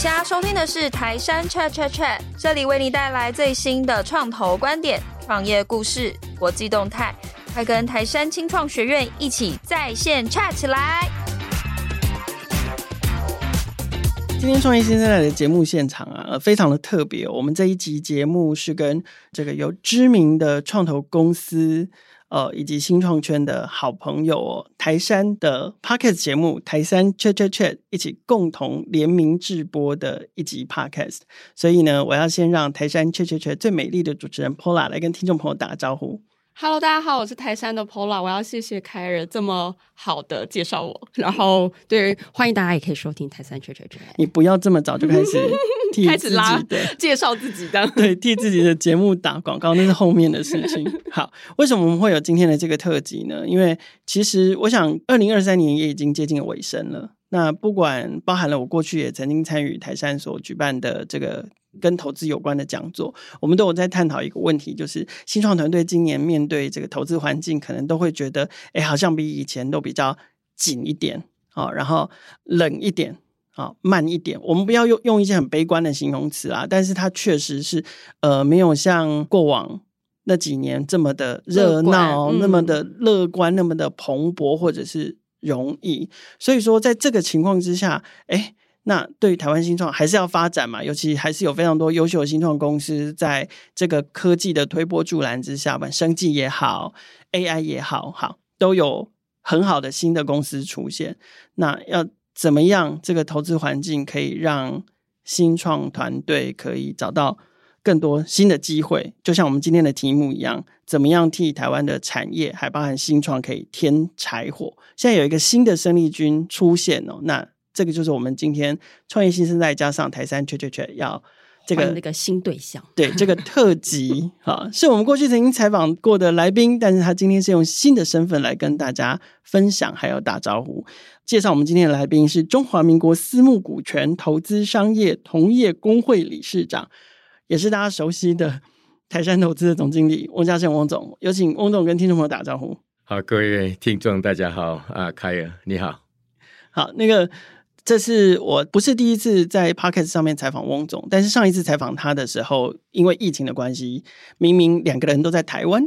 现在收听的是台山 Chat Chat Chat，这里为你带来最新的创投观点、创业故事、国际动态，快跟台山青创学院一起在线 chat 起来！今天创业新生代的节目现场啊，非常的特别。我们这一集节目是跟这个有知名的创投公司。呃，以及新创圈的好朋友哦，台山的 Podcast 节目《台山 Chat Chat Chat》一起共同联名制播的一集 Podcast，所以呢，我要先让台山 Chat Chat Chat 最美丽的主持人 Pola 来跟听众朋友打个招呼。Hello，大家好，我是台山的 Pola，我要谢谢凯尔这么好的介绍我，然后对，欢迎大家也可以收听台山 Chat Chat Chat。你不要这么早就开始 开始拉介绍自己的，对，替自己的节目打广告，那是后面的事情。好，为什么我们会有今天的这个特辑呢？因为其实我想，二零二三年也已经接近尾声了。那不管包含了我过去也曾经参与台山所举办的这个。跟投资有关的讲座，我们都有在探讨一个问题，就是新创团队今年面对这个投资环境，可能都会觉得，哎，好像比以前都比较紧一点啊，然后冷一点啊，慢一点。我们不要用用一些很悲观的形容词啊，但是它确实是呃，没有像过往那几年这么的热闹，那么的乐观，那么的蓬勃，或者是容易。所以说，在这个情况之下，哎。那对于台湾新创还是要发展嘛，尤其还是有非常多优秀的新创公司在这个科技的推波助澜之下吧，生技也好，AI 也好，好都有很好的新的公司出现。那要怎么样这个投资环境可以让新创团队可以找到更多新的机会？就像我们今天的题目一样，怎么样替台湾的产业还包含新创可以添柴火？现在有一个新的生力军出现哦，那。这个就是我们今天创业新生代加上台杉 Chat Chat Chat 要这个那个新对象，对这个特辑啊，是我们过去曾经采访过的来宾，但是他今天是用新的身份来跟大家分享，还有打招呼。介绍我们今天的来宾是中华民国私募股权投资商业同业公会理事长，也是大家熟悉的台山投资的总经理翁家盛翁总。有请翁总跟听众朋友打招呼。好，各位听众大家好啊，凯尔你好，好那个。这是我不是第一次在 Podcast 上面采访翁总，但是上一次采访他的时候，因为疫情的关系，明明两个人都在台湾。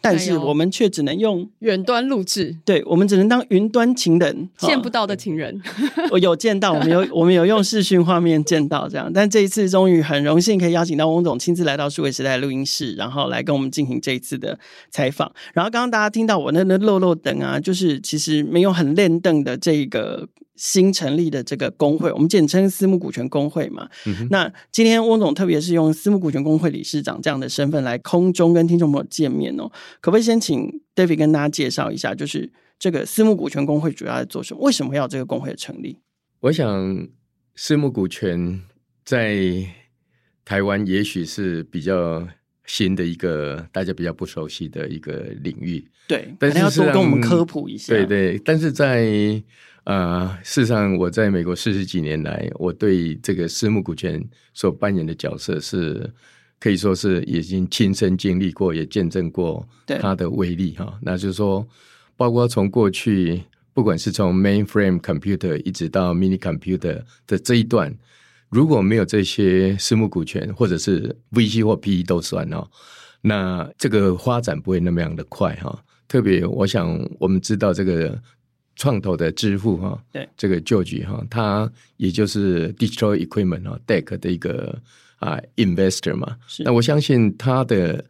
但是我们却只能用远端录制，对，我们只能当云端情人，见不到的情人。我有见到，我们有 我们有用视讯画面见到这样。但这一次终于很荣幸可以邀请到翁总亲自来到数位时代录音室，然后来跟我们进行这一次的采访。然后刚刚大家听到我那那漏漏等啊，就是其实没有很练凳的这个新成立的这个工会，我们简称私募股权工会嘛。嗯、那今天翁总特别是用私募股权工会理事长这样的身份来空中跟听众朋友见面哦。可不可以先请 David 跟大家介绍一下，就是这个私募股权工会主要在做什么？为什么要这个工会的成立？我想，私募股权在台湾也许是比较新的一个大家比较不熟悉的一个领域。对，但是要多跟我们科普一下。对对，但是在呃，事实上，我在美国四十几年来，我对这个私募股权所扮演的角色是。可以说是已经亲身经历过，也见证过它的威力哈。对那就是说，包括从过去，不管是从 mainframe computer 一直到 mini computer 的这一段，如果没有这些私募股权，或者是 VC 或 PE 都算哦，那这个发展不会那么样的快哈。特别，我想我们知道这个创投的支付哈，对这个 George 哈，他也就是 Digital Equipment 啊，DEC 的一个。啊，investor 嘛，是那我相信他的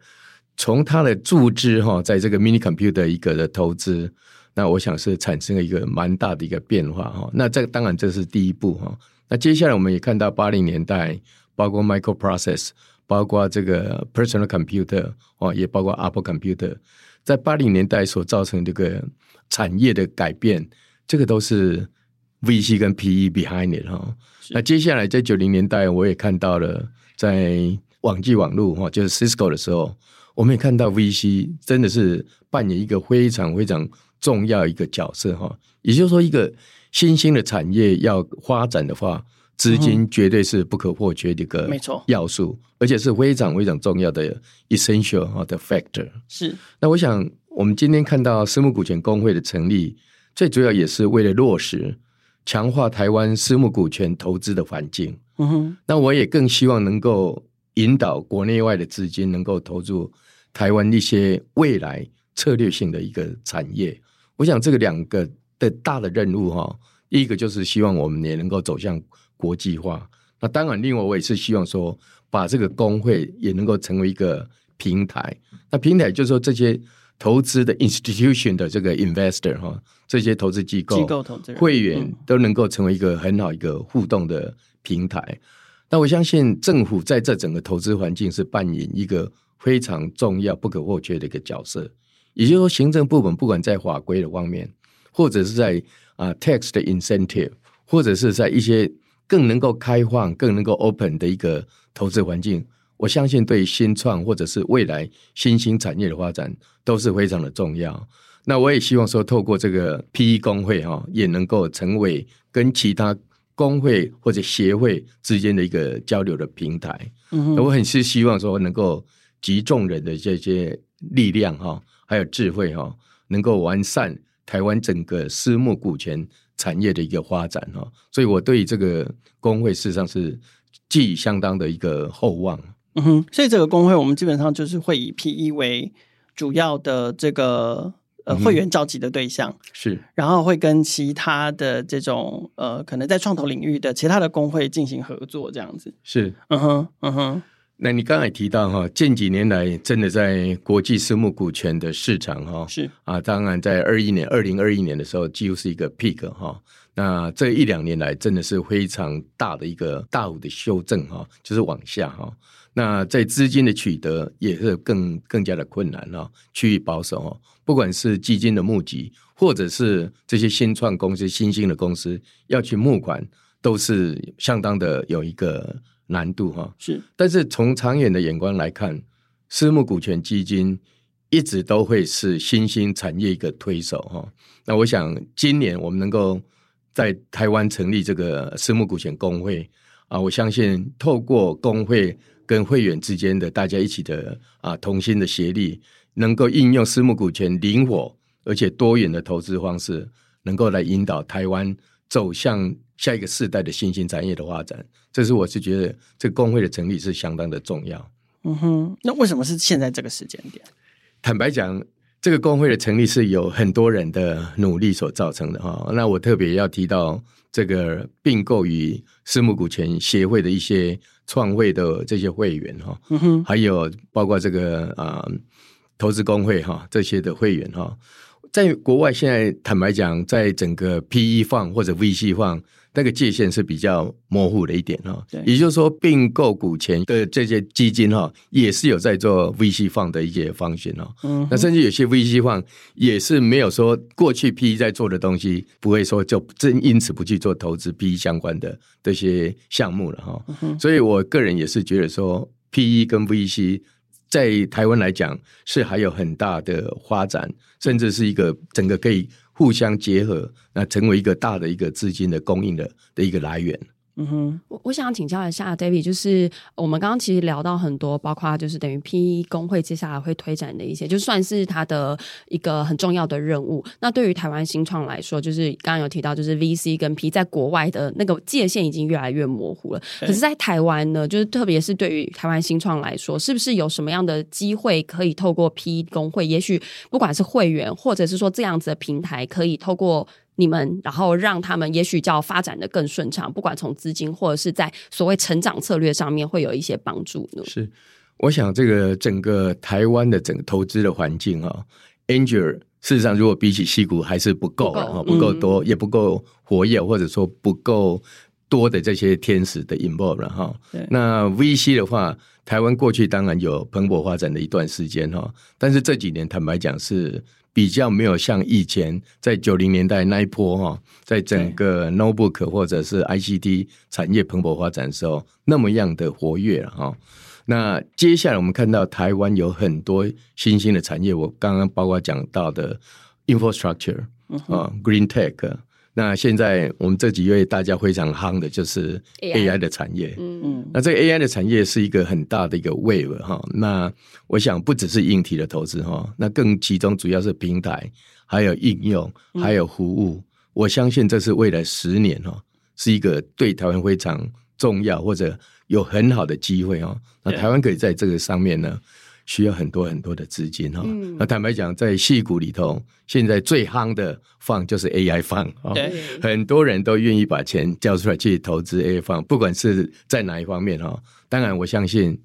从他的注资哈，在这个 mini computer 一个的投资，那我想是产生了一个蛮大的一个变化哈。那这个当然这是第一步哈。那接下来我们也看到八零年代，包括 microprocess，包括这个 personal computer 哦，也包括 Apple computer，在八零年代所造成这个产业的改变，这个都是 VC 跟 PE behind it 哈。那接下来在九零年代，我也看到了。在网际网络哈，就是 Cisco 的时候，我们也看到 VC 真的是扮演一个非常非常重要一个角色哈。也就是说，一个新兴的产业要发展的话，资金绝对是不可或缺的一个没错要素，而且是非常非常重要的 essential 哈的 factor。是。那我想，我们今天看到私募股权公会的成立，最主要也是为了落实强化台湾私募股权投资的环境。嗯哼，那我也更希望能够引导国内外的资金能够投入台湾一些未来策略性的一个产业。我想这个两个的大的任务哈，第一个就是希望我们也能够走向国际化。那当然，另外我也是希望说，把这个工会也能够成为一个平台。那平台就是说这些。投资的 institution 的这个 investor 哈，这些投资机构、机构投资人、会员都能够成为一个很好一个互动的平台。那我相信政府在这整个投资环境是扮演一个非常重要、不可或缺的一个角色。也就是说，行政部门不管在法规的方面，或者是在啊 tax 的 incentive，或者是在一些更能够开放、更能够 open 的一个投资环境。我相信对新创或者是未来新兴产业的发展都是非常的重要。那我也希望说，透过这个 PE 工会哈，也能够成为跟其他工会或者协会之间的一个交流的平台。嗯，我很是希望说，能够集众人的这些力量哈，还有智慧哈，能够完善台湾整个私募股权产业的一个发展哈。所以我对这个工会事实上是寄予相当的一个厚望。嗯哼，所以这个工会我们基本上就是会以 PE 为主要的这个呃会员召集的对象，嗯、是，然后会跟其他的这种呃可能在创投领域的其他的工会进行合作，这样子。是，嗯哼，嗯哼。那你刚才提到哈，近几年来真的在国际私募股权的市场哈，是。啊，当然在二一年、二零二一年的时候，几乎是一个 peak 哈。那这一两年来，真的是非常大的一个大幅的修正哈，就是往下哈。那在资金的取得也是更更加的困难哈，趋于保守哈。不管是基金的募集，或者是这些新创公司、新兴的公司要去募款，都是相当的有一个难度哈。是，但是从长远的眼光来看，私募股权基金一直都会是新兴产业一个推手哈。那我想今年我们能够在台湾成立这个私募股权工会啊，我相信透过工会。跟会员之间的大家一起的啊同心的协力，能够应用私募股权灵活而且多元的投资方式，能够来引导台湾走向下一个世代的新兴产业的发展。这是我是觉得这个公会的成立是相当的重要。嗯哼，那为什么是现在这个时间点？坦白讲，这个工会的成立是有很多人的努力所造成的哈。那我特别要提到这个并购与私募股权协会的一些。创会的这些会员哈，嗯哼，还有包括这个啊、呃、投资工会哈这些的会员哈，在国外现在坦白讲，在整个 PE fund 或者 VC fund 那个界限是比较模糊的一点哈，对，也就是说并购股权的这些基金哈，也是有在做 VC fund 的一些方向哦，嗯，那甚至有些 VC fund 也是没有说过去 PE 在做的东西，不会说就真因此不去做投资 PE 相关的这些项目了哈，嗯，所以我个人也是觉得说 PE 跟 VC 在台湾来讲是还有很大的发展，甚至是一个整个可以。互相结合，那成为一个大的一个资金的供应的的一个来源。嗯哼，我我想请教一下 David，就是我们刚刚其实聊到很多，包括就是等于 PE 工会接下来会推展的一些，就算是他的一个很重要的任务。那对于台湾新创来说，就是刚刚有提到，就是 VC 跟 PE 在国外的那个界限已经越来越模糊了。可是，在台湾呢，就是特别是对于台湾新创来说，是不是有什么样的机会可以透过 PE 工会？也许不管是会员，或者是说这样子的平台，可以透过。你们，然后让他们也许叫发展的更顺畅，不管从资金或者是在所谓成长策略上面会有一些帮助呢？是，我想这个整个台湾的整个投资的环境啊，Angel 事实上如果比起西谷还是不够啊，不够多，嗯，也不够活跃，或者说不够多的这些天使的 involve 哈。那 VC 的话，台湾过去当然有蓬勃发展的一段时间哈，但是这几年坦白讲是。比较没有像以前在九零年代那一波哈，在整个 notebook 或者是 ICT 产业蓬勃发展的时候那么样的活跃了哈。那接下来我们看到台湾有很多新兴的产业，我刚刚包括讲到的 infrastructure 啊，green tech。那现在我们这几月大家非常夯的就是 AI 的产业，嗯嗯，那这个 AI 的产业是一个很大的一个 wave 哈。那我想不只是硬体的投资哈，那更其中主要是平台，还有应用，还有服务。我相信这是未来十年哈，是一个对台湾非常重要或者有很好的机会哦。那台湾可以在这个上面呢，需要很多很多的资金哈。嗯、那坦白讲，在戏股里头，现在最夯的 fund 就是 AI fund 啊，很多人都愿意把钱交出来去投资 AI fund，不管是在哪一方面哈。当然，我相信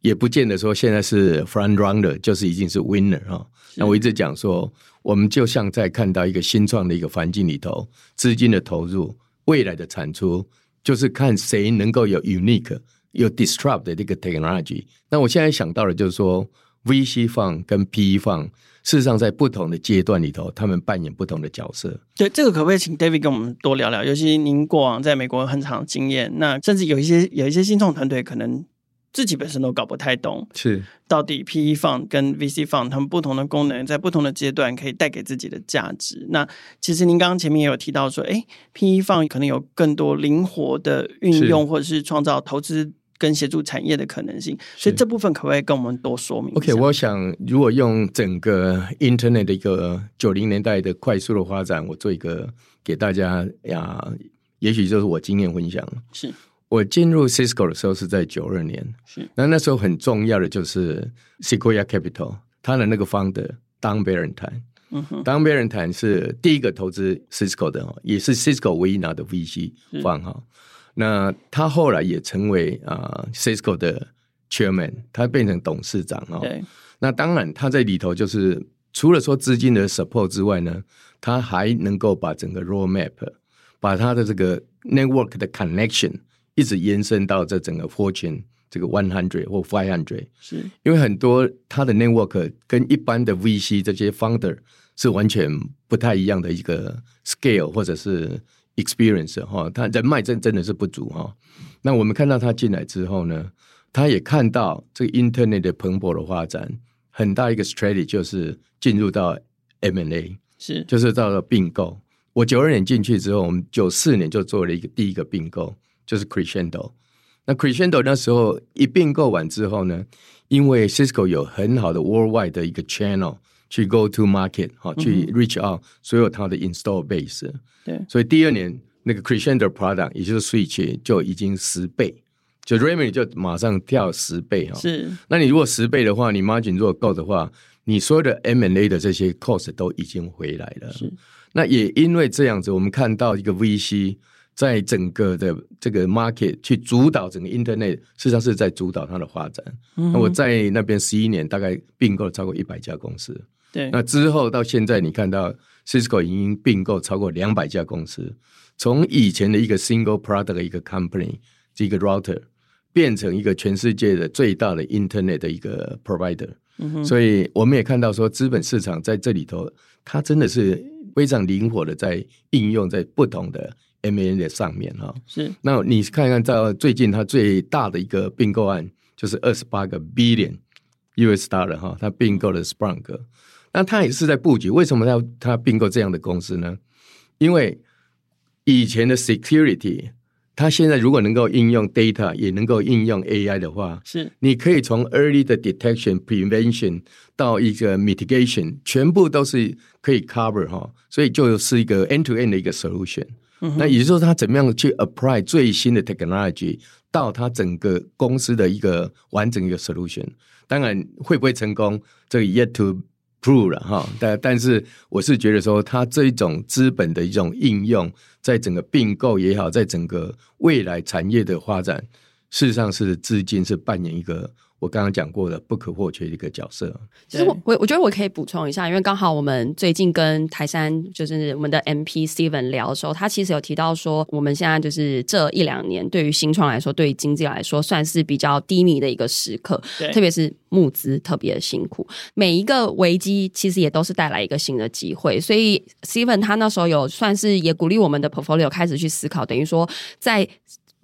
也不见得说现在是 front runner，就是已经是 winner 哈。那我一直讲说，我们就像在看到一个新创的一个环境里头，资金的投入，未来的产出，就是看谁能够有 unique。有 disrupt 的这个 technology，那我现在想到的就是说，VC fund 跟 PE fund，事实上在不同的阶段里头，他们扮演不同的角色。对，这个可不可以请 David 跟我们多聊聊？尤其您过往在美国很长的经验，那甚至有一些有一些新创团队可能。自己本身都搞不太懂，是到底 PE fund 跟 VC fund 他们不同的功能，在不同的阶段可以带给自己的价值。那其实您刚刚前面也有提到说，哎，PE fund 可能有更多灵活的运用，或者是创造投资跟协助产业的可能性。所以这部分可不可以跟我们多说明？OK，我想如果用整个 Internet 的一个九零年代的快速的发展，我做一个给大家呀，也许就是我经验分享是。我进入 Cisco 的时候是在九二年，是那那时候很重要的就是 Sequoia Capital，他的那个 founder Don Barrenthein，嗯哼，Don Barrenthein 是第一个投资 Cisco 的，也是 Cisco 唯一拿的 VC fund 哈。那他后来也成为啊、uh, Cisco 的 Chairman，他变成董事长哦。对那当然他在里头就是除了说资金的 support 之外呢，他还能够把整个 roadmap，把他的这个 network 的 connection。一直延伸到这整个 Fortune 这个 One Hundred 或 Five Hundred，是因为很多他的 network 跟一般的 VC 这些 founder 是完全不太一样的一个 scale 或者是 experience 哈，他人脉真真的是不足哈。那我们看到他进来之后呢，他也看到这个 Internet 的蓬勃的发展，很大一个 strategy 就是进入到 M&A，是就是到了并购。我九二年进去之后，我们九四年就做了一个第一个并购。就是 Crescendo，那 Crescendo 那时候一并购完之后呢，因为 Cisco 有很好的 worldwide 的一个 channel 去 go to market 哈、嗯，去 reach out 所有它的 install base，对，所以第二年那个 Crescendo product 也就是 Switch 就已经十倍，就 revenue 就马上跳十倍哈，是，那你如果十倍的话，你 margin 如果够的话，你所有的 M&A 的这些 cost 都已经回来了，是，那也因为这样子，我们看到一个 VC。在整个的这个 market 去主导整个 internet，事实上是在主导它的发展。嗯、那我在那边十一年，大概并购了超过一百家公司。对，那之后到现在，你看到 Cisco 已经并购超过两百家公司，从以前的一个 single product 的一个 company，这个 router，变成一个全世界的最大的 internet 的一个 provider。嗯、所以我们也看到说，资本市场在这里头，它真的是非常灵活的在应用在不同的。M&A 的上面哈，是那你看看在最近它最大的一个并购案就是二十八个 billion US dollar 哈，它并购了 Splunk，那他也是在布局。为什么要他并购这样的公司呢？因为以前的 security，它现在如果能够应用 data，也能够应用 AI 的话，是你可以从 early 的 detection、prevention 到一个 mitigation，全部都是可以 cover 哈，所以就是一个 end-to-end 的一个 solution。那也就是说，他怎么样去 apply 最新的 technology 到他整个公司的一个完整一个 solution？当然会不会成功，这个 yet to pro 了哈。但但是我是觉得说，它这一种资本的一种应用，在整个并购也好，在整个未来产业的发展，事实上是至今是扮演一个。我刚刚讲过的不可或缺的一个角色。其实我我我觉得我可以补充一下，因为刚好我们最近跟台山就是我们的 MP Steven 聊的时候，他其实有提到说，我们现在就是这一两年对于新创来说，对于经济来说，算是比较低迷的一个时刻，特别是募资特别的辛苦。每一个危机其实也都是带来一个新的机会，所以 Steven 他那时候有算是也鼓励我们的 portfolio 开始去思考，等于说在。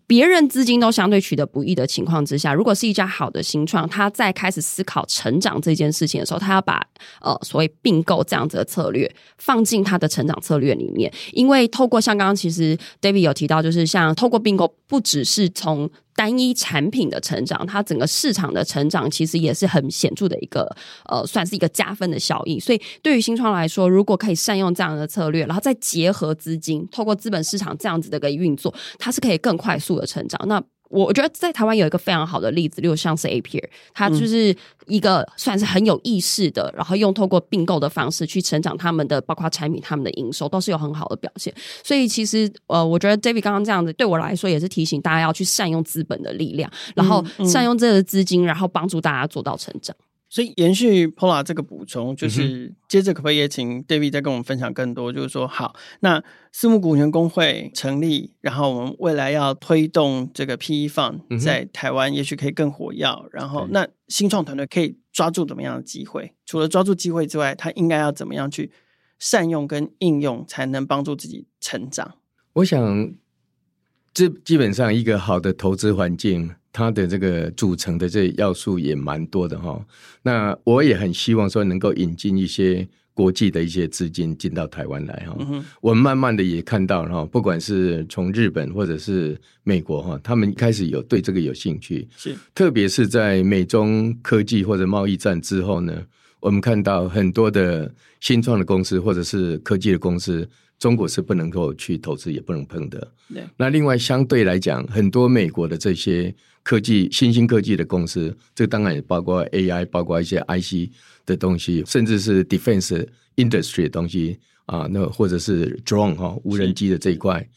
别人资金都相对取得不易的情况之下，如果是一家好的新创，他在开始思考成长这件事情的时候，他要把呃所谓并购这样子的策略放进他的成长策略里面。因为透过像刚刚其实 David 有提到，就是像透过并购，不只是从单一产品的成长，它整个市场的成长其实也是很显著的一个呃，算是一个加分的效应。所以对于新创来说，如果可以善用这样的策略，然后再结合资金，透过资本市场这样子的一个运作，它是可以更快速的成长。那我我觉得在台湾有一个非常好的例子，例如像是 Appier，它就是一个算是很有意识的，然后用透过并购的方式去成长他们的，包括产品、他们的营收都是有很好的表现。所以其实呃，我觉得 David 刚刚这样子对我来说也是提醒大家要去善用资本的力量，然后善用这个资金，然后帮助大家做到成长。所以延续 Paula 这个补充，就是接着可不可以也请 David 再跟我们分享更多？就是说，好，那私募股权公会成立，然后我们未来要推动这个 PE Fund 在台湾，也许可以更火药。然后，那新创团队可以抓住怎么样的机会？除了抓住机会之外，他应该要怎么样去善用跟应用，才能帮助自己成长？我想，这基本上一个好的投资环境。它的这个组成的这些要素也蛮多的哈，那我也很希望说能够引进一些国际的一些资金进到台湾来哈。我们慢慢的也看到哈，不管是从日本或者是美国哈，他们开始有对这个有兴趣，是特别是在美中科技或者贸易战之后呢，我们看到很多的新创的公司或者是科技的公司。中国是不能够去投资，也不能碰的。对那另外相对来讲，很多美国的这些科技、新兴科技的公司，这当然也包括 AI，包括一些 IC 的东西，甚至是 Defense Industry 的东西啊，那或者是 Drone 哈无人机的这一块，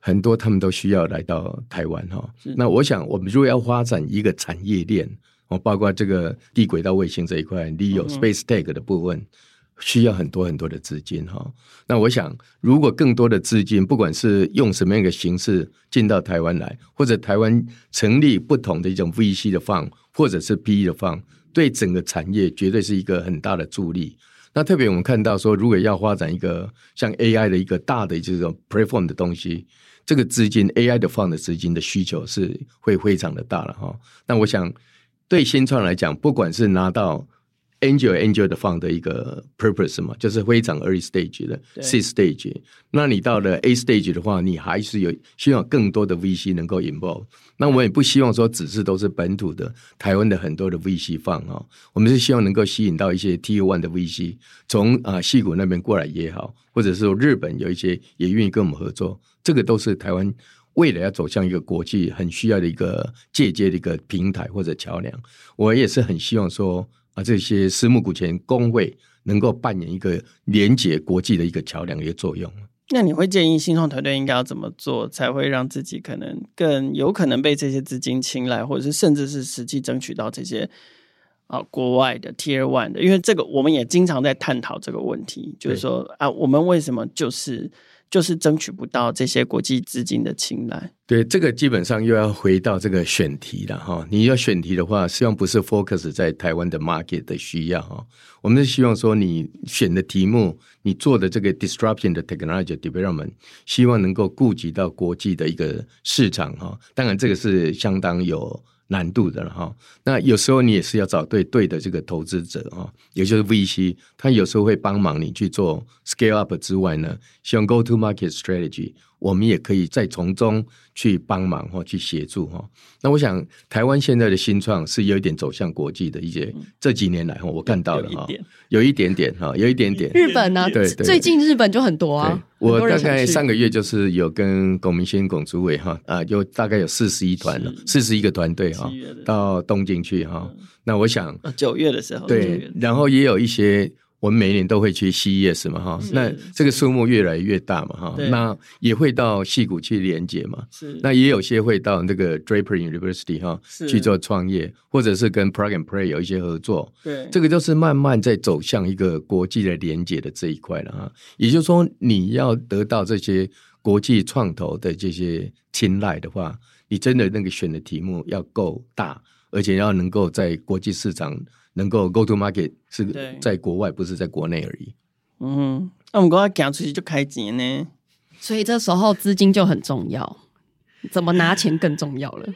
很多他们都需要来到台湾哈。是那我想，我们如果要发展一个产业链，哦，包括这个低轨道卫星这一块，LEO Space Tech 的部分。需要很多很多的资金哈，那我想，如果更多的资金，不管是用什么样的形式进到台湾来，或者台湾成立不同的一种 VC 的放或者是 PE 的放对整个产业绝对是一个很大的助力。那特别我们看到说，如果要发展一个像 AI 的一个大的这种 platform 的东西，这个资金 AI 的放的资金的需求是会非常的大了哈。那我想，对新创来讲，不管是拿到 Angel Angel 的 fund 的一个 purpose 嘛，就是非常 early stage 的 C stage。那你到了 A stage 的话，你还是有希望更多的 VC 能够 involve。那我们也不希望说只是都是本土的台湾的很多的 VC fund 啊，我们是希望能够吸引到一些 Tier One 的 VC，从啊矽谷那边过来也好，或者是说日本有一些也愿意跟我们合作，这个都是台湾未来要走向一个国际很需要的一个借鉴的一个平台或者桥梁。我也是很希望说。啊，这些私募股权工会能够扮演一个连接国际的一个桥梁的一个作用。那你会建议新创团队应该要怎么做，才会让自己可能更有可能被这些资金青睐，或者是甚至是实际争取到这些啊国外的 Tier One 的？因为这个我们也经常在探讨这个问题，就是说啊，我们为什么就是？就是争取不到这些国际资金的青睐。对，这个基本上又要回到这个选题了哈。你要选题的话，希望不是 focus 在台湾的 market 的需要哈。我们是希望说，你选的题目，你做的这个 disruption 的 technology development，希望能够顾及到国际的一个市场哈。当然，这个是相当有。难度的了哈，那有时候你也是要找对对的这个投资者哈，也就是 VC，他有时候会帮忙你去做 scale up 之外呢，像 go to market strategy。我们也可以再从中去帮忙或去协助哈。那我想，台湾现在的新创是有一点走向国际的一些，这几年来哈，我看到了哈，有一点点哈，有一点点。日本呢？对，最近日本就很多啊。我大概上个月就是有跟龚明轩龚主委哈啊，有大概有四十一团了，四十一个团队哈，到东京去哈。那我想九月的时候，对，然后也有一些。我们每年都会去 CES 嘛，哈，那这个数目越来越大嘛，哈，那也会到戏谷去连接嘛，是，那也有些会到那个 Draper University 哈去做创业，或者是跟 Plug and Play 有一些合作，对，这个就是慢慢在走向一个国际的连接的这一块了哈。也就是说，你要得到这些国际创投的这些青睐的话，你真的那个选的题目要够大，而且要能够在国际市场。能够 go to market 是在国外，不是在国内而已。嗯，那我们刚刚讲出去就开钱呢，所以这时候资金就很重要，怎么拿钱更重要了。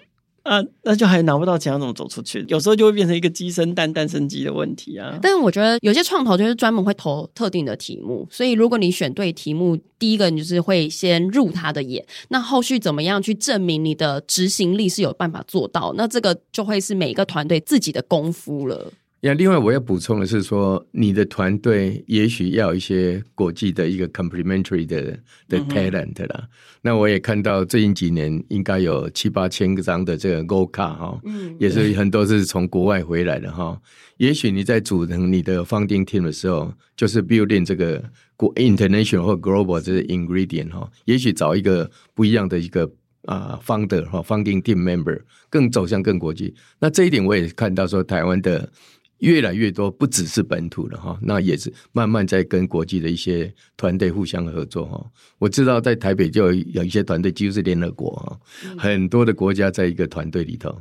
啊，那就还拿不到钱，要怎么走出去？有时候就会变成一个鸡生蛋，蛋生鸡的问题啊。但是我觉得有些创投就是专门会投特定的题目，所以如果你选对题目，第一个你就是会先入他的眼，那后续怎么样去证明你的执行力是有办法做到？那这个就会是每一个团队自己的功夫了。呀，另外我要补充的是说，你的团队也许要有一些国际的一个 complementary 的的 talent 啦。嗯、那我也看到最近几年应该有七八千张的这个 Gold Card 哈，嗯，也是很多是从国外回来的哈。嗯、也许你在组成你的 founding team 的时候，就是 building 这个国 international 或 global 这个 ingredient 哈。也许找一个不一样的一个啊 founder 哈 founding team member，更走向更国际。那这一点我也看到说台湾的。越来越多，不只是本土了哈，那也是慢慢在跟国际的一些团队互相合作哈。我知道在台北就有一些团队，几乎是联合国哈，很多的国家在一个团队里头。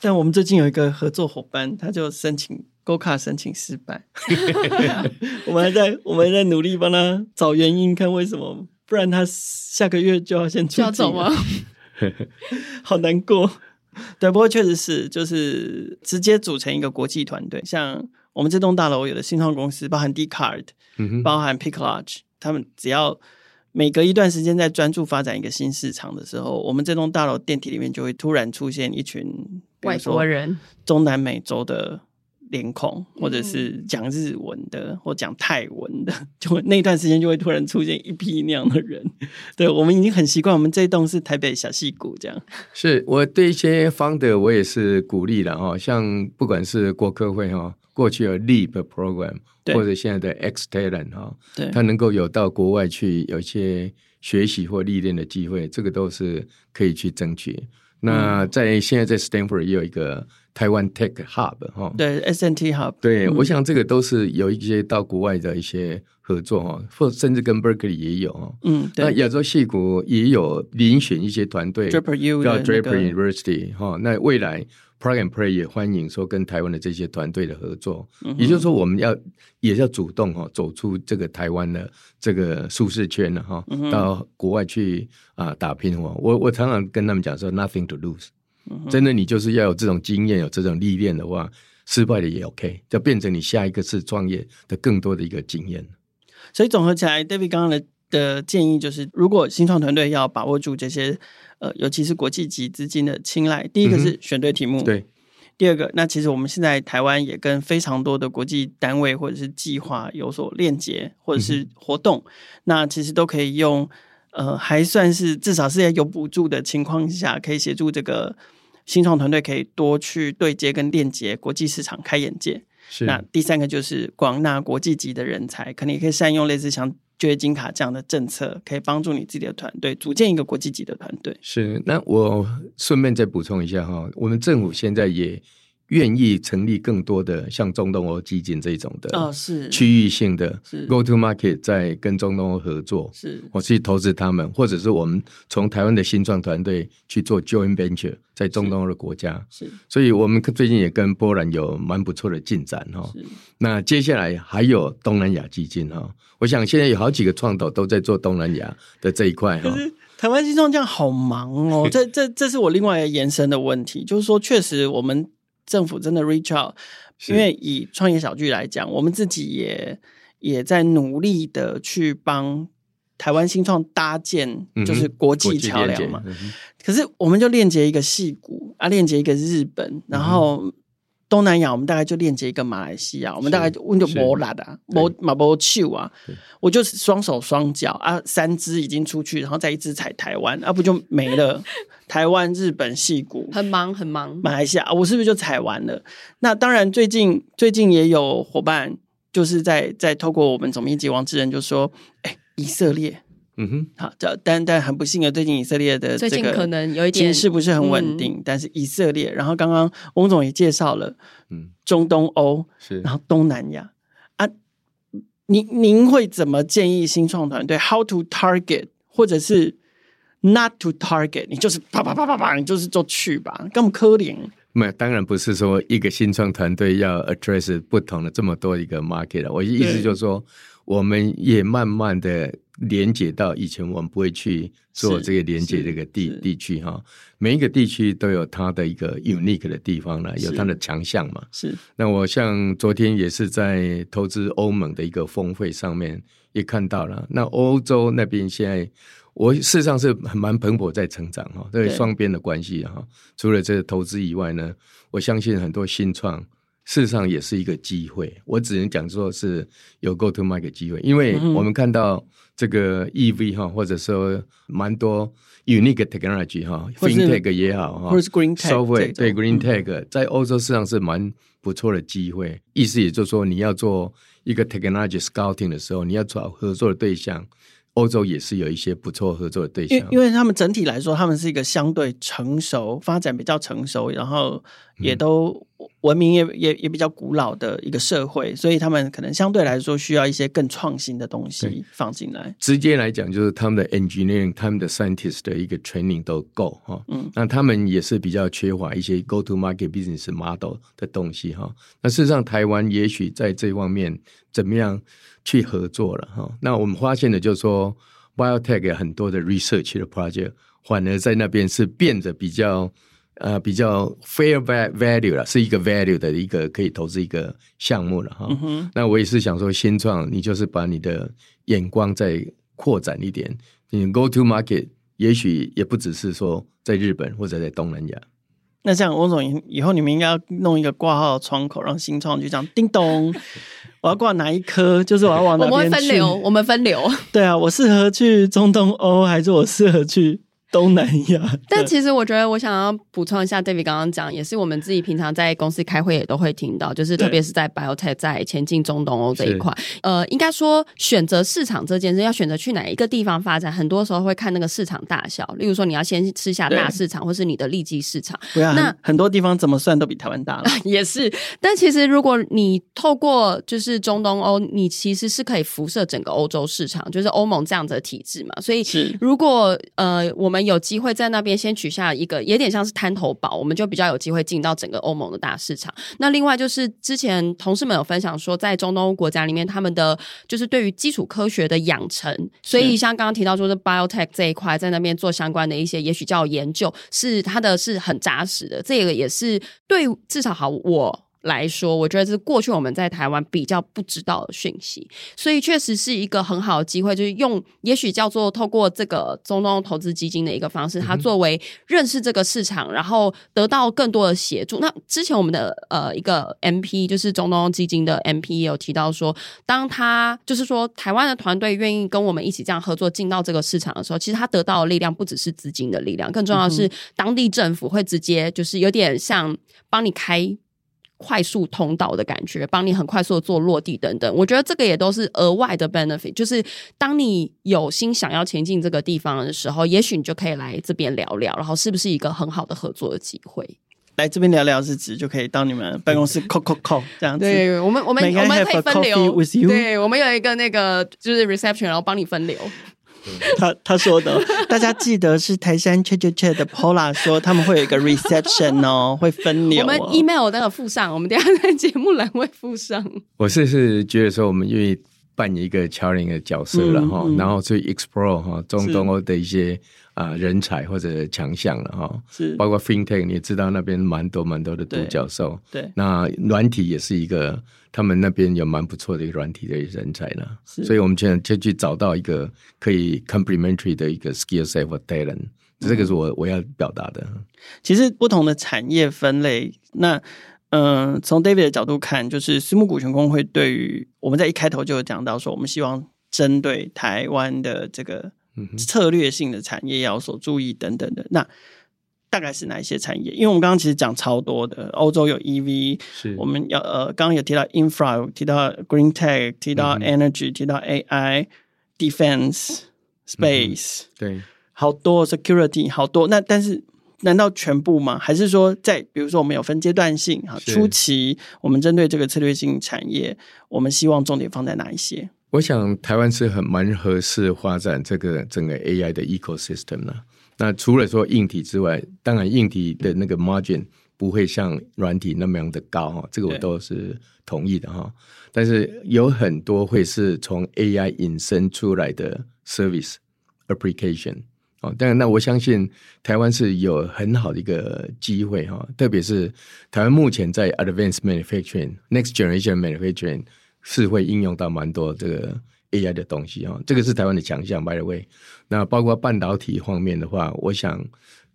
但我们最近有一个合作伙伴，他就申请 Go 卡申请失败，我们还在我们还在努力帮他找原因，看为什么，不然他下个月就要先出走吗？好难过。对，不过确实是，就是直接组成一个国际团队，像我们这栋大楼有的新创公司，包含 Dcard，嗯哼，包含 PicLodge，他们只要每隔一段时间在专注发展一个新市场的时候，我们这栋大楼电梯里面就会突然出现一群外国人，中南美洲的。脸孔，或者是讲日文的，或讲泰文的，就会那段时间就会突然出现一批那样的人。对，我们已经很习惯，我们这栋是台北小戏谷这样。是我对一些 founder 我也是鼓励了哈，像不管是国科会哈，过去有 Leap Program，对或者现在的 X Talent 哈，对，他能够有到国外去有一些学习或历练的机会，这个都是可以去争取。那在现在在 Stanford 也有一个。台湾 Tech Hub 哈，对 SNT Hub，对，嗯、我想这个都是有一些到国外的一些合作哈，或甚至跟 Berkeley 也有哈，嗯，那亚洲戏谷也有遴选一些团队叫 Draper University 哈，那未来 Plug and Play 也欢迎说跟台湾的这些团队的合作，嗯、也就是说我们要也要主动哈走出这个台湾的这个舒适圈了哈，到国外去啊打拼哦，我我常常跟他们讲说 Nothing to lose。真的，你就是要有这种经验，有这种历练的话，失败了也 OK，就变成你下一个次创业的更多的一个经验。所以总合起来，David 刚刚的的建议就是，如果新创团队要把握住这些呃，尤其是国际级资金的青睐，第一个是选对题目，嗯、对；第二个，那其实我们现在台湾也跟非常多的国际单位或者是计划有所链接，或者是活动，嗯、那其实都可以用。呃，还算是至少是在有补助的情况下，可以协助这个新创团队可以多去对接跟链接国际市场，开眼界。是。那第三个就是广纳国际级的人才，可能也可以善用类似像就业金卡这样的政策，可以帮助你自己的团队组建一个国际级的团队。是。那我顺便再补充一下哈，我们政府现在也。愿意成立更多的像中东欧基金这种的啊，是。区域性的 go to market，在跟中东欧合作，是。我去投资他们，或者是我们从台湾的新创团队去做 joint venture，在中东欧的国家，是，所以我们最近也跟波兰有蛮不错的进展哈。是。那接下来还有东南亚基金哈，我想现在有好几个创投都在做东南亚的这一块哈。台湾新创这样好忙哦，这这这是我另外一个延伸的问题，就是说确实我们。政府真的 reach out，因为以创业小聚来讲，我们自己也也在努力的去帮台湾新创搭建，就是国际桥梁嘛。可是我们就链接一个戏谷啊，链接一个日本，然后。东南亚，我们大概就链接一个马来西亚，我们大概问就摩拉的，摩马波丘啊，我就是双手双脚啊，三只已经出去，然后再一只踩台湾，啊不就没了？台湾、日本、戏谷，很忙很忙。马来西亚，我是不是就踩完了？那当然，最近最近也有伙伴就是在在透过我们总编辑王志仁就说，哎，以色列。嗯哼，好，这但但很不幸的，最近以色列的这个可能有一点情势不是很稳定。嗯、但是以色列，然后刚刚翁总也介绍了，嗯，中东欧是，然后东南亚啊，您您会怎么建议新创团队 how to target，或者是 not to target？你就是啪啪啪啪啪，你就是就去吧，干嘛可怜？没，当然不是说一个新创团队要 address 不同的这么多一个 market 了。我意思就是说。我们也慢慢的连接到以前我们不会去做这个连接这个地地区哈。每一个地区都有它的一个 unique 的地方呢，有它的强项嘛。是。那我像昨天也是在投资欧盟的一个峰会上面也看到了，那欧洲那边现在我事实上是很蛮蓬勃在成长哈，这是双边的关系哈。除了这个投资以外呢，我相信很多新创事实上也是一个机会。我只能讲说是有 go to market 机会，因为我们看到这个 EV 哈，或者说蛮多。Unique technology 哈，FinTech 也好哈，或是 Green Tech，对 Green Tech，在欧洲市场是蛮不错的机会。意思也就是说，你要做一个 Technology Scouting 的时候，你要找合作的对象。欧洲也是有一些不错合作的对象，因为他们整体来说，他们是一个相对成熟、发展比较成熟，然后也都文明也也也比较古老的一个社会，所以他们可能相对来说需要一些更创新的东西放进来。直接来讲，就是他们的 engineering、他们的 scientist 的一个 training 都够哈，嗯，那他们也是比较缺乏一些 go to market business model 的东西哈。那事实上，台湾也许在这方面怎么样？去合作了哈，那我们发现的就是说，biotech 很多的 research 的 project，反而在那边是变得比较呃比较 fair value 了，是一个 value 的一个可以投资一个项目了哈。嗯、那我也是想说，新创你就是把你的眼光再扩展一点，你 go to market 也许也不只是说在日本或者在东南亚。那这样，翁总以后你们应该要弄一个挂号的窗口，让新创就这样叮咚，我要挂哪一科，就是我要往哪边去。我们分流，我们分流。对啊，我适合去中东欧，还是我适合去？东南亚，但其实我觉得，我想要补充一下，David 刚刚讲，也是我们自己平常在公司开会也都会听到，就是特别是在 Biotech 在前进中东欧这一块，呃，应该说选择市场这件事，要选择去哪一个地方发展，很多时候会看那个市场大小。例如说，你要先吃下大市场，或是你的利基市场。对啊，那很，很多地方怎么算都比台湾大了。也是，但其实如果你透过就是中东欧，你其实是可以辐射整个欧洲市场，就是欧盟这样子的体制嘛。所以，如果呃我们有机会在那边先取下一个，有点像是滩头堡，我们就比较有机会进到整个欧盟的大市场。那另外就是之前同事们有分享说，在中东欧国家里面，他们的就是对于基础科学的养成，所以像刚刚提到说是 biotech 这一块，在那边做相关的一些，也许叫研究，是它的是很扎实的。这个也是对至少好我。来说，我觉得是过去我们在台湾比较不知道的讯息，所以确实是一个很好的机会，就是用也许叫做透过这个中东投资基金的一个方式，它作为认识这个市场，然后得到更多的协助。那之前我们的呃一个 MP 就是中东基金的 MP 也有提到说，当他就是说台湾的团队愿意跟我们一起这样合作进到这个市场的时候，其实他得到的力量不只是资金的力量，更重要的是当地政府会直接就是有点像帮你开。快速通道的感觉，帮你很快速的做落地等等，我觉得这个也都是额外的 benefit。就是当你有心想要前进这个地方的时候，也许你就可以来这边聊聊，然后是不是一个很好的合作的机会？来这边聊聊是指就可以到你们办公室 call call call 这样子。对，我们我们我们可以分流。对，我们有一个那个就是 reception，然后帮你分流。他他说的，大家记得是台山 Chat Chat Chat 的 Paula 说他们会有一个 reception 哦，会分流、哦。我们 email 那个附上，我们等下在节目栏位附上。我是是觉得说我们愿意扮演一个桥梁的角色了哈，嗯嗯、然后去 explore 哈中东欧的一些啊、呃、人才或者强项了哈，是包括 FinTech，你也知道那边蛮多蛮多的独角兽，对，那软体也是一个。他们那边有蛮不错的一个软体的人才呢，是所以我们现在就去找到一个可以 complementary 的一个 skill set for talent，这个是我我要表达的。其实不同的产业分类，那嗯、呃，从 David 的角度看，就是私募股权工会对于我们在一开头就有讲到说，我们希望针对台湾的这个策略性的产业要所注意等等的那。大概是哪一些产业？因为我们刚刚其实讲超多的，欧洲有 EV，是我们要呃，刚刚有提到 infra，提到 green tech，提到 energy，、嗯、提到 AI，defense，space，、嗯、对，好多 security，好多。那但是难道全部吗？还是说在比如说我们有分阶段性哈，初期我们针对这个策略性产业，我们希望重点放在哪一些？我想台湾是很蛮合适发展这个整个 AI 的 ecosystem 呢。那除了说硬体之外，当然硬体的那个 margin 不会像软体那么样的高哈，这个我都是同意的哈。但是有很多会是从 AI 引申出来的 service application 哦，当然那我相信台湾是有很好的一个机会哈，特别是台湾目前在 advanced manufacturing next generation manufacturing 是会应用到蛮多这个 AI 的东西哈，这个是台湾的强项。By the way，那包括半导体方面的话，我想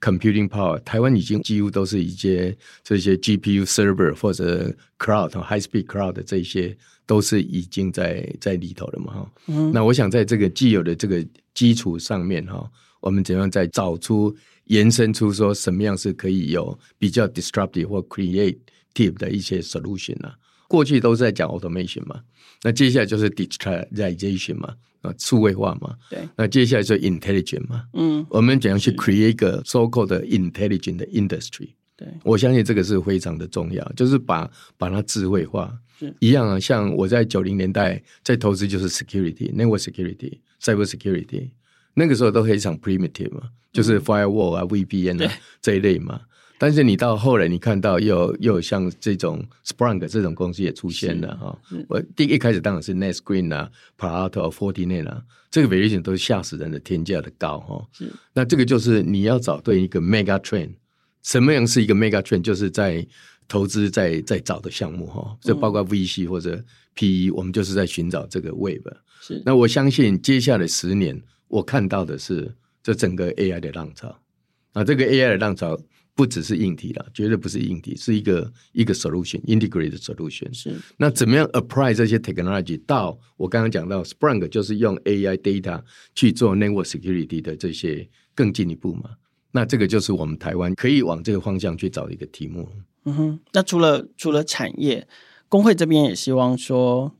computing power 台湾已经几乎都是一些这些 GPU server 或者 cloud high speed cloud 的这些都是已经在在里头了嘛哈。嗯，那我想在这个既有的这个基础上面哈。我们怎样再找出、延伸出说什么样是可以有比较 disruptive 或 creative 的一些 solution 啊？过去都是在讲 automation 嘛，那接下来就是 digitalization 嘛，啊，数位化嘛。对。那接下来就 intelligent 嘛。嗯。我们怎样去 create 一个 so called intelligent 的 industry？对。我相信这个是非常的重要，就是把把它智慧化。是。一样啊，像我在九零年代在投资就是 security，network security，cyber security。那个时候都非常 primitive 嘛，就是 firewall 啊、VPN 啊这一类嘛。但是你到后来，你看到又又有像这种 sprunk 这种公司也出现了哈。我第一开始当然是 NetScreen 啊、Palo Alto、Fortinet 啊，这个 variation 都是吓死人的天价的高哈。那这个就是你要找对一个 mega trend，什么样是一个 mega trend？就是在投资在在找的项目哈，这包括 VC 或者 PE，我们就是在寻找这个 wave。是。那我相信接下来十年。我看到的是这整个 AI 的浪潮啊，这个 AI 的浪潮不只是硬体了，绝对不是硬体，是一个一个 solution，integrated solution。是。那怎么样 apply 这些 technology 到我刚刚讲到 Splunk 就是用 AI data 去做 network security 的这些更进一步嘛？那这个就是我们台湾可以往这个方向去找一个题目。嗯哼。那除了除了产业，工会这边也希望说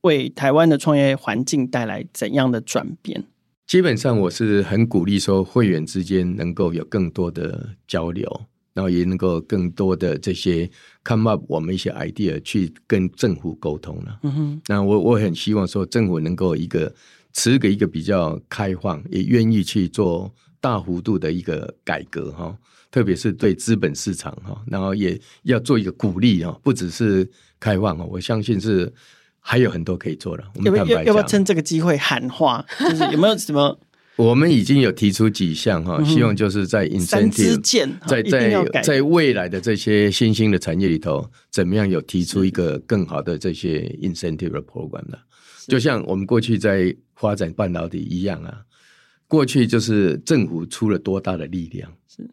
为台湾的创业环境带来怎样的转变？基本上我是很鼓励说，会员之间能够有更多的交流，然后也能够更多的这些 come up 我们一些 idea 去跟政府沟通了。嗯哼，那我我很希望说，政府能够一个持个一个比较开放，也愿意去做大幅度的一个改革哈，特别是对资本市场哈，然后也要做一个鼓励哈，不只是开放，我相信是。还有很多可以做的，我们坦白讲，要不要趁这个机会喊话？就是有没有什么？我们已经有提出几项哈，希望就是在 incentive，在在在未来的这些新兴的产业里头，怎么样有提出一个更好的这些 incentive program 的？就像我们过去在发展半导体一样啊，过去就是政府出了多大的力量，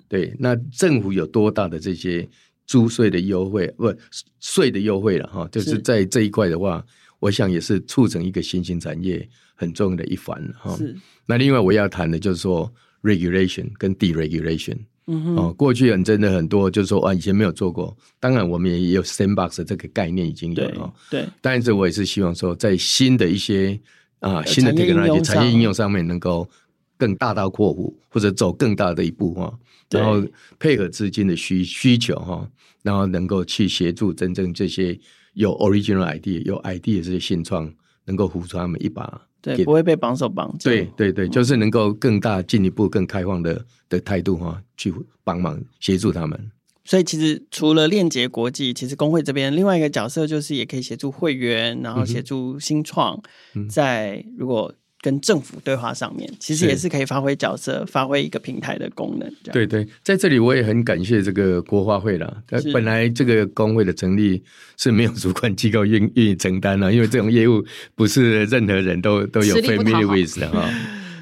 对，那政府有多大的这些。租税的优惠，不税的优惠了哈，就是在这一块的话，我想也是促成一个新兴产业很重要的一环哈。是。那另外我要谈的就是说 regulation 跟 deregulation。嗯哼。哦，过去很真的很多，就是说啊，以前没有做过。当然，我们也有 sandbox 这个概念已经有了。对。但是我也是希望说，在新的一些啊新的 technology 产业应用上面，能够更大刀阔斧，或者走更大的一步哈。然后配合资金的需需求哈，然后能够去协助真正这些有 original idea、有 idea 的这些新创，能够扶出他们一把，对，不会被绑手绑脚。对对对，就是能够更大、进一步、更开放的的态度哈，去帮忙协助他们。所以其实除了链接国际，其实工会这边另外一个角色就是也可以协助会员，然后协助新创，嗯、在如果。跟政府对话上面，其实也是可以发挥角色，发挥一个平台的功能。对对，在这里我也很感谢这个国发会了。本来这个工会的成立是没有主管机构愿愿意承担了，因为这种业务不是任何人都都有 familiar with 的哈。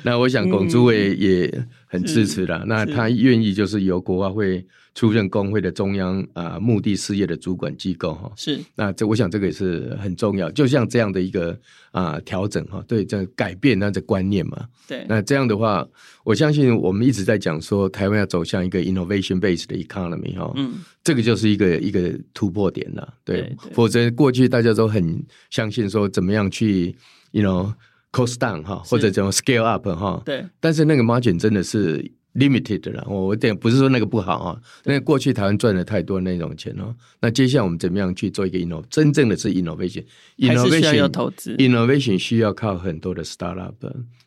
那我想龚主委也很支持了，那他愿意就是由国发会。出任工会的中央啊，目的事业的主管机构哈，是。那这我想这个也是很重要，就像这样的一个啊调整哈，对，这改变那这观念嘛，对，那这样的话，我相信我们一直在讲说台湾要走向一个 innovation based 的 economy 哈，嗯，这个就是一个一个突破点了，对，对对，否则过去大家都很相信说怎么样去，you know cost down 哈，或者怎么 scale up 哈，对，但是那个 margin 真的是。limited 的了，我我点不是说那个不好啊，因为过去台湾赚了太多那种钱哦。那接下来我们怎么样去做一个 innovation？真正的是 innovation，innovation 需要投资，innovation 需要靠很多的 startup，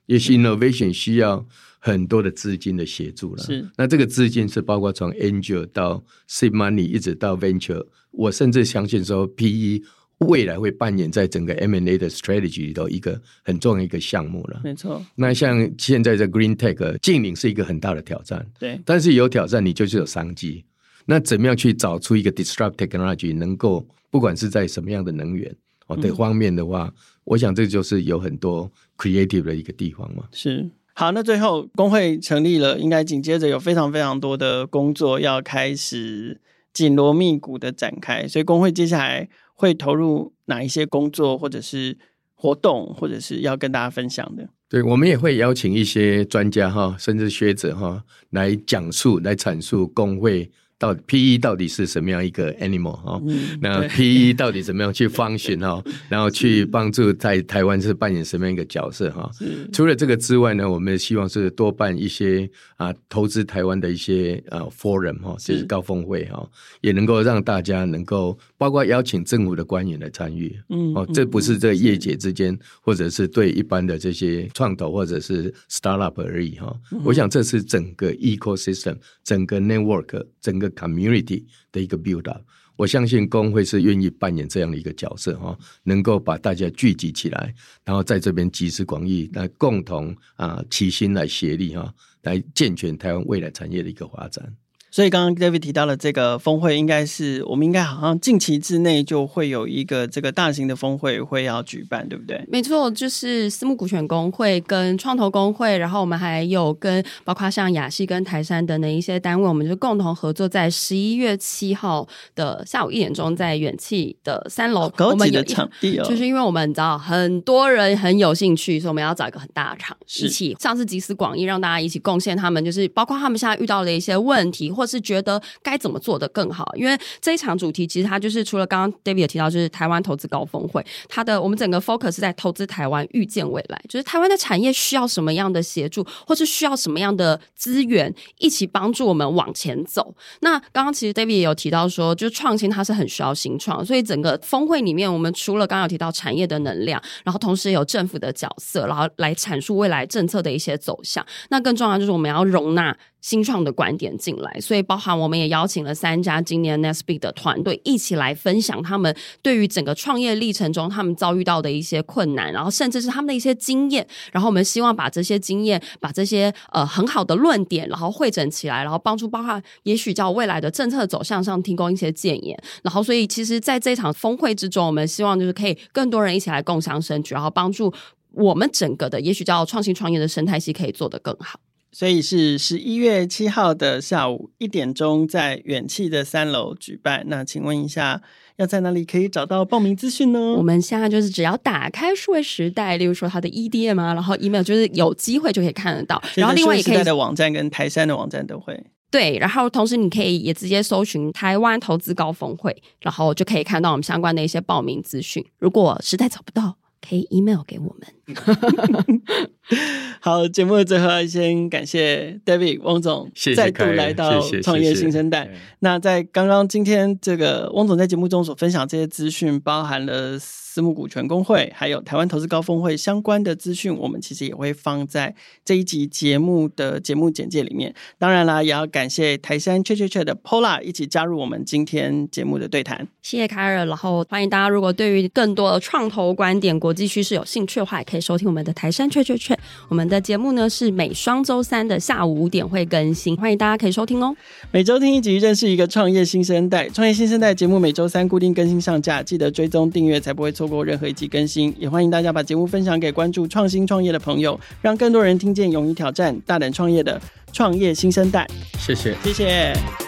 也是 innovation 需要很多的资金的协助了。是，那这个资金是包括从 angel 到 seed money 一直到 venture，我甚至相信说 PE 未来会扮演在整个 M&A 的 strategy 里头一个很重要的一个项目了。没错。那像现在的 green tech 进领是一个很大的挑战，对。但是有挑战，你就是有商机。那怎么样去找出一个 disrupt technology 能够不管是在什么样的能源哦的方面的话，嗯、我想这就是有很多 creative 的一个地方嘛。是。好，那最后工会成立了，应该紧接着有非常非常多的工作要开始紧锣密鼓的展开，所以工会接下来会投入哪一些工作或者是活动，或者是要跟大家分享的？对，我们也会邀请一些专家哈，甚至学者哈，来讲述、来阐述工会。到 PE 到底是什么样一个 animal 哈、嗯？那 PE 到底怎么样去 function 哈？然后去帮助在台湾是扮演什么样一个角色哈？除了这个之外呢，我们希望是多办一些啊投资台湾的一些呃、啊、forum 哈，就是高峰会哈，也能够让大家能够包括邀请政府的官员来参与。嗯，哦，这不是这业界之间，或者是对一般的这些创投或者是 startup 而已哈。我想这是整个 ecosystem，整个 network，整个 community 的一个 build up，我相信工会是愿意扮演这样的一个角色哈，能够把大家聚集起来，然后在这边集思广益，来共同啊齐心来协力哈，来健全台湾未来产业的一个发展。所以刚刚 David 提到了这个峰会，应该是我们应该好像近期之内就会有一个这个大型的峰会会要举办，对不对？没错，就是私募股权工会跟创投工会，然后我们还有跟包括像亚细跟台山等等一些单位，我们就共同合作，在十一月七号的下午一点钟，在远气的三楼，高级的场地哦。就是因为我们知道很多人很有兴趣，所以我们要找一个很大的场，一起上次集思广益，让大家一起贡献他们，就是包括他们现在遇到的一些问题。或是觉得该怎么做得更好？因为这一场主题其实它就是除了刚刚 David 也提到，就是台湾投资高峰会，它的我们整个 focus 在投资台湾，预见未来，就是台湾的产业需要什么样的协助，或是需要什么样的资源，一起帮助我们往前走。那刚刚其实 David 也有提到说，就是创新它是很需要新创，所以整个峰会里面，我们除了刚刚有提到产业的能量，然后同时有政府的角色，然后来阐述未来政策的一些走向。那更重要就是我们要容纳。新创的观点进来，所以包含我们也邀请了三家今年 Nasb 的团队一起来分享他们对于整个创业历程中他们遭遇到的一些困难，然后甚至是他们的一些经验。然后我们希望把这些经验、把这些呃很好的论点，然后汇整起来，然后帮助包括也许叫未来的政策走向上提供一些建言。然后，所以其实在这场峰会之中，我们希望就是可以更多人一起来共襄盛举，然后帮助我们整个的也许叫创新创业的生态系可以做得更好。所以是十一月七号的下午一点钟，在远企的三楼举办。那请问一下，要在哪里可以找到报名资讯呢？我们现在就是只要打开数位时代，例如说它的 EDM 啊，然后 email，就是有机会就可以看得到。然后另外也可以的网站跟台山的网站都会。对，然后同时你可以也直接搜寻台湾投资高峰会，然后就可以看到我们相关的一些报名资讯。如果实在找不到，可以 email 给我们。好，节目的最后，先感谢 David 汪总再度来到创业新生代。那在刚刚今天这个汪总在节目中所分享这些资讯，包含了私募股权公会，还有台湾投资高峰会相关的资讯，我们其实也会放在这一集节目的节目简介里面。当然啦，也要感谢台杉 Chat Chat Chat 的 Pola 一起加入我们今天节目的对谈。谢谢凯尔，然后欢迎大家，如果对于更多的创投观点、国际趋势有兴趣的话，也可以收听我们的台杉 Chat Chat Chat。我们的节目呢是每双周三的下午五点会更新，欢迎大家可以收听哦。每周听一集，认识一个创业新生代。创业新生代节目每周三固定更新上架，记得追踪订阅，才不会错过任何一集更新。也欢迎大家把节目分享给关注创新创业的朋友，让更多人听见勇于挑战、大胆创业的创业新生代。谢谢，谢谢。